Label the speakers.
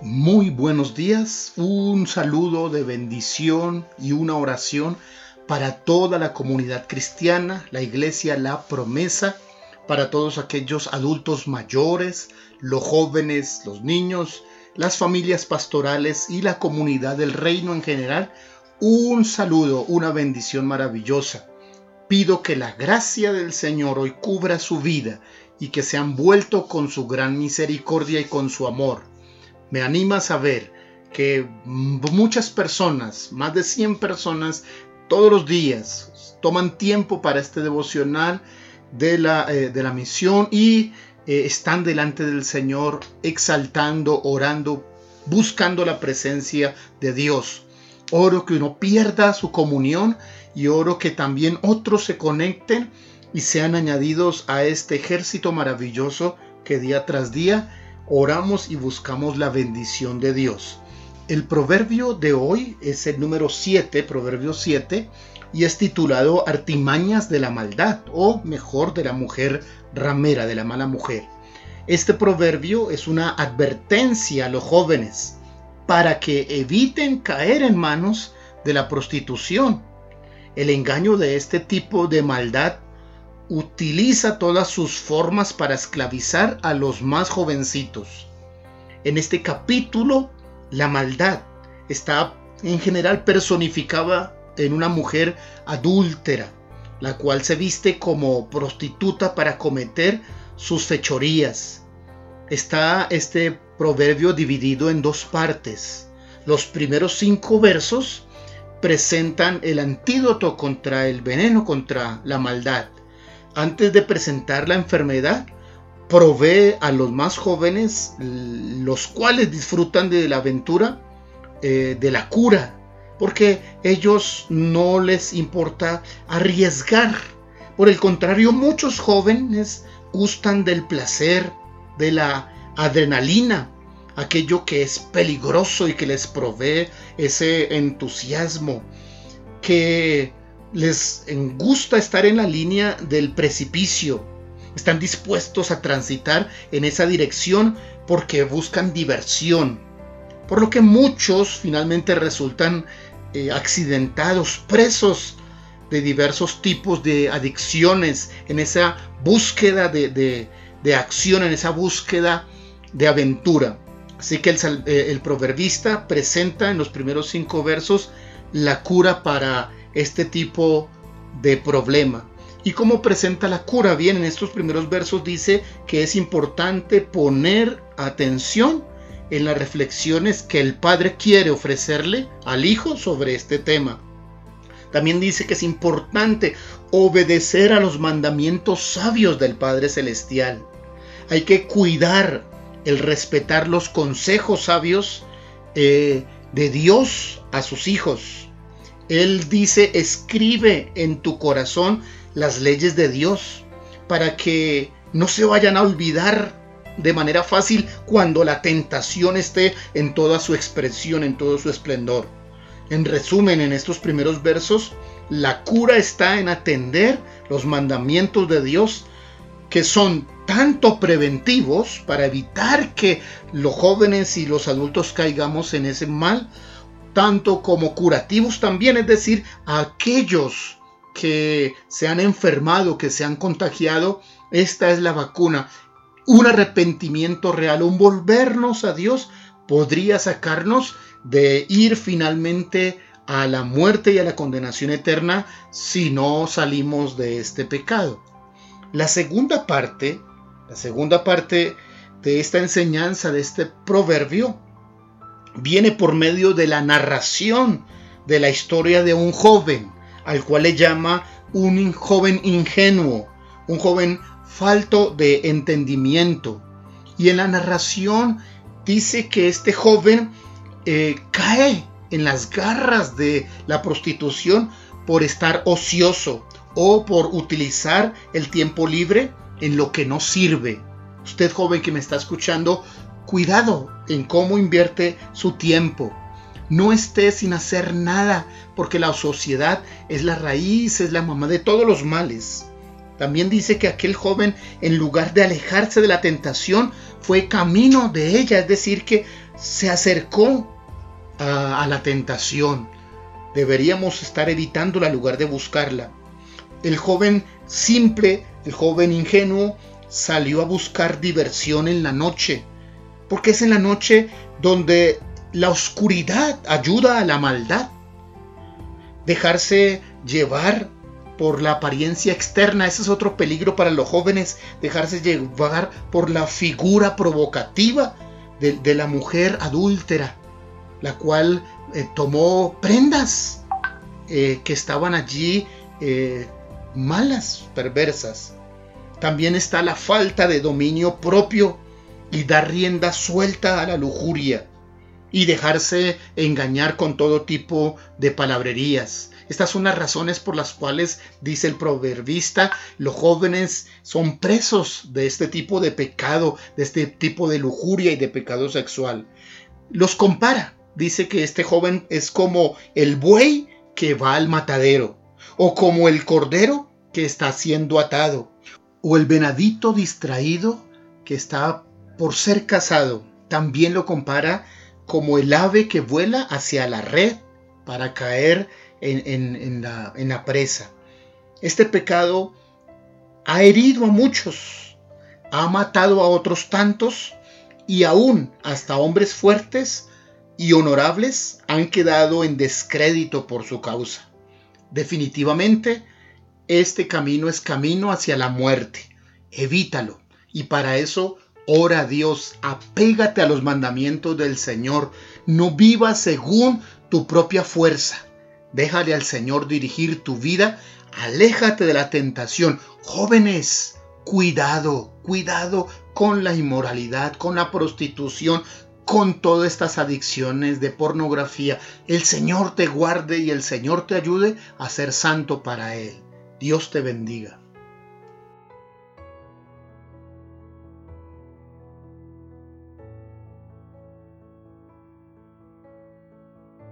Speaker 1: Muy buenos días, un saludo de bendición y una oración para toda la comunidad cristiana, la iglesia La Promesa, para todos aquellos adultos mayores, los jóvenes, los niños, las familias pastorales y la comunidad del reino en general. Un saludo, una bendición maravillosa. Pido que la gracia del Señor hoy cubra su vida y que sean vuelto con su gran misericordia y con su amor me anima a saber que muchas personas, más de 100 personas, todos los días toman tiempo para este devocional de la, eh, de la misión y eh, están delante del Señor exaltando, orando, buscando la presencia de Dios. Oro que uno pierda su comunión y oro que también otros se conecten y sean añadidos a este ejército maravilloso que día tras día oramos y buscamos la bendición de Dios. El proverbio de hoy es el número 7, proverbio 7, y es titulado Artimañas de la maldad, o mejor de la mujer ramera, de la mala mujer. Este proverbio es una advertencia a los jóvenes para que eviten caer en manos de la prostitución. El engaño de este tipo de maldad utiliza todas sus formas para esclavizar a los más jovencitos. En este capítulo, la maldad está en general personificada en una mujer adúltera, la cual se viste como prostituta para cometer sus fechorías. Está este proverbio dividido en dos partes. Los primeros cinco versos presentan el antídoto contra el veneno, contra la maldad antes de presentar la enfermedad, provee a los más jóvenes, los cuales disfrutan de la aventura, eh, de la cura, porque ellos no les importa arriesgar. Por el contrario, muchos jóvenes gustan del placer, de la adrenalina, aquello que es peligroso y que les provee ese entusiasmo, que les gusta estar en la línea del precipicio. Están dispuestos a transitar en esa dirección porque buscan diversión. Por lo que muchos finalmente resultan eh, accidentados, presos de diversos tipos de adicciones, en esa búsqueda de, acción, en esa búsqueda de aventura. Así que el, eh, el proverbista presenta en los primeros cinco versos la cura para este tipo de problema. ¿Y cómo presenta la cura? Bien, en estos primeros versos dice que es importante poner atención en las reflexiones que el Padre quiere ofrecerle al Hijo sobre este tema. También dice que es importante obedecer a los mandamientos sabios del Padre Celestial. Hay que cuidar el respetar los consejos sabios eh, de Dios a sus hijos. Él dice, escribe en tu corazón las leyes de Dios para que no se vayan a olvidar de manera fácil cuando la tentación esté en toda su expresión, en todo su esplendor. En resumen, en estos primeros versos, la cura está en atender los mandamientos de Dios que son tanto preventivos para evitar que los jóvenes y los adultos caigamos en ese mal, tanto como curativos también, es decir, aquellos que se han enfermado, que se han contagiado, esta es la vacuna. Un arrepentimiento real, un volvernos a Dios podría sacarnos de ir finalmente a la muerte y a la condenación eterna si no salimos de este pecado. La segunda parte, la segunda parte de esta enseñanza, de este proverbio, viene por medio de la narración de la historia de un joven, al cual le llama un joven ingenuo, un joven falto de entendimiento. Y en la narración dice que este joven eh, cae en las garras de la prostitución por estar ocioso o por utilizar el tiempo libre en lo que no sirve. Usted joven que me está escuchando, Cuidado en cómo invierte su tiempo. No esté sin hacer nada, porque la sociedad es la raíz, es la mamá de todos los males. También dice que aquel joven, en lugar de alejarse de la tentación, fue camino de ella, es decir, que se acercó a, la tentación. Deberíamos estar evitándola en lugar de buscarla. El joven simple, el joven ingenuo, salió a buscar diversión en la noche, porque es en la noche donde la oscuridad ayuda a la maldad. Dejarse llevar por la apariencia externa, ese es otro peligro para los jóvenes, dejarse llevar por la figura provocativa de, la mujer adúltera, la cual eh, tomó prendas eh, que estaban allí eh, malas, perversas. También está la falta de dominio propio y dar rienda suelta a la lujuria y dejarse engañar con todo tipo de palabrerías. Estas son las razones por las cuales, dice el proverbista, los jóvenes son presos de este tipo de pecado, de este tipo de lujuria y de pecado sexual. Los compara. Dice que este joven es como el buey que va al matadero, o como el cordero que está siendo atado, o el venadito distraído que está por ser casado. También lo compara como el ave que vuela hacia la red para caer en, la, la presa. Este pecado ha herido a muchos, ha matado a otros tantos y aún hasta hombres fuertes y honorables han quedado en descrédito por su causa. Definitivamente, este camino es camino hacia la muerte. Evítalo. Y para eso Ora a Dios, apégate a los mandamientos del Señor, no vivas según tu propia fuerza. Déjale al Señor dirigir tu vida, aléjate de la tentación. Jóvenes, cuidado, cuidado con la inmoralidad, con la prostitución, con todas estas adicciones de pornografía. El Señor te guarde y el Señor te ayude a ser santo para Él. Dios te bendiga.